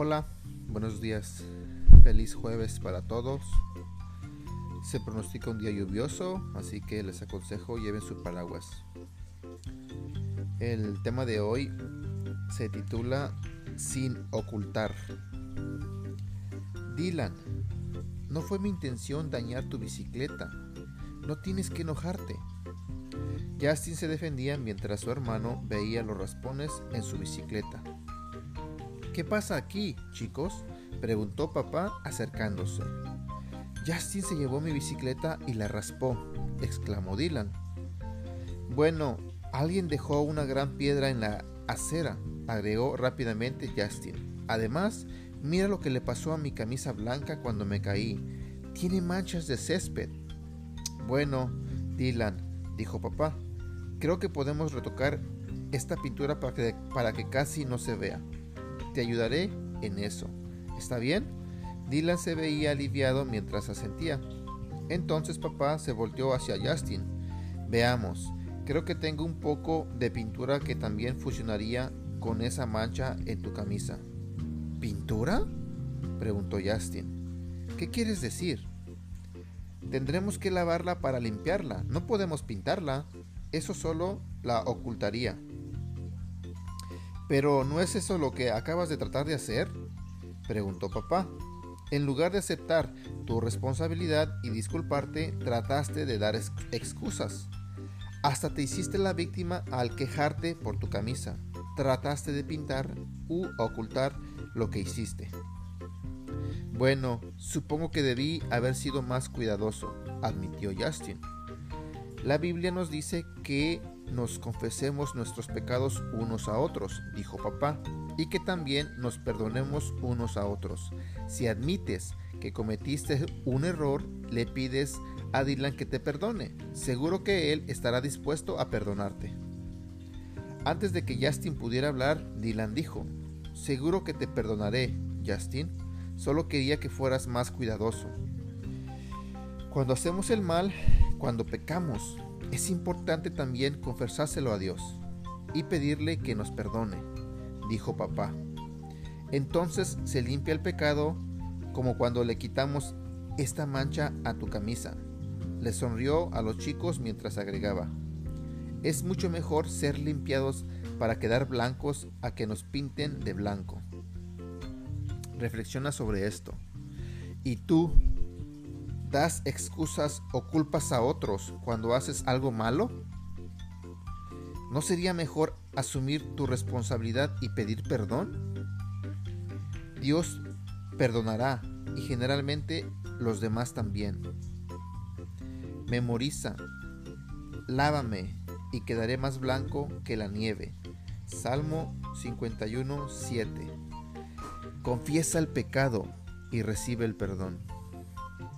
Hola, buenos días. Feliz jueves para todos. Se pronostica un día lluvioso, así que les aconsejo lleven su paraguas. El tema de hoy se titula Sin ocultar. Dylan, no fue mi intención dañar tu bicicleta. No tienes que enojarte. Justin se defendía mientras su hermano veía los raspones en su bicicleta. ¿Qué pasa aquí, chicos? preguntó papá acercándose. Justin se llevó mi bicicleta y la raspó, exclamó Dylan. Bueno, alguien dejó una gran piedra en la acera, agregó rápidamente Justin. Además, mira lo que le pasó a mi camisa blanca cuando me caí. Tiene manchas de césped. Bueno, Dylan, dijo papá, creo que podemos retocar esta pintura para que, para que casi no se vea. Te ayudaré en eso. ¿Está bien? Dylan se veía aliviado mientras asentía. Entonces papá se volteó hacia Justin. Veamos, creo que tengo un poco de pintura que también funcionaría con esa mancha en tu camisa. ¿Pintura? preguntó Justin. ¿Qué quieres decir? Tendremos que lavarla para limpiarla. No podemos pintarla. Eso solo la ocultaría. Pero ¿no es eso lo que acabas de tratar de hacer? preguntó papá. En lugar de aceptar tu responsabilidad y disculparte, trataste de dar excusas. Hasta te hiciste la víctima al quejarte por tu camisa. Trataste de pintar u ocultar lo que hiciste. Bueno, supongo que debí haber sido más cuidadoso, admitió Justin. La Biblia nos dice que nos confesemos nuestros pecados unos a otros, dijo papá, y que también nos perdonemos unos a otros. Si admites que cometiste un error, le pides a Dylan que te perdone. Seguro que él estará dispuesto a perdonarte. Antes de que Justin pudiera hablar, Dylan dijo, Seguro que te perdonaré, Justin. Solo quería que fueras más cuidadoso. Cuando hacemos el mal, cuando pecamos, es importante también confesárselo a Dios y pedirle que nos perdone, dijo papá. Entonces se limpia el pecado como cuando le quitamos esta mancha a tu camisa. Le sonrió a los chicos mientras agregaba, es mucho mejor ser limpiados para quedar blancos a que nos pinten de blanco. Reflexiona sobre esto. ¿Y tú das excusas o culpas a otros cuando haces algo malo? ¿No sería mejor asumir tu responsabilidad y pedir perdón? Dios perdonará y generalmente los demás también. Memoriza, lávame y quedaré más blanco que la nieve. Salmo 51, 7. Confiesa el pecado y recibe el perdón.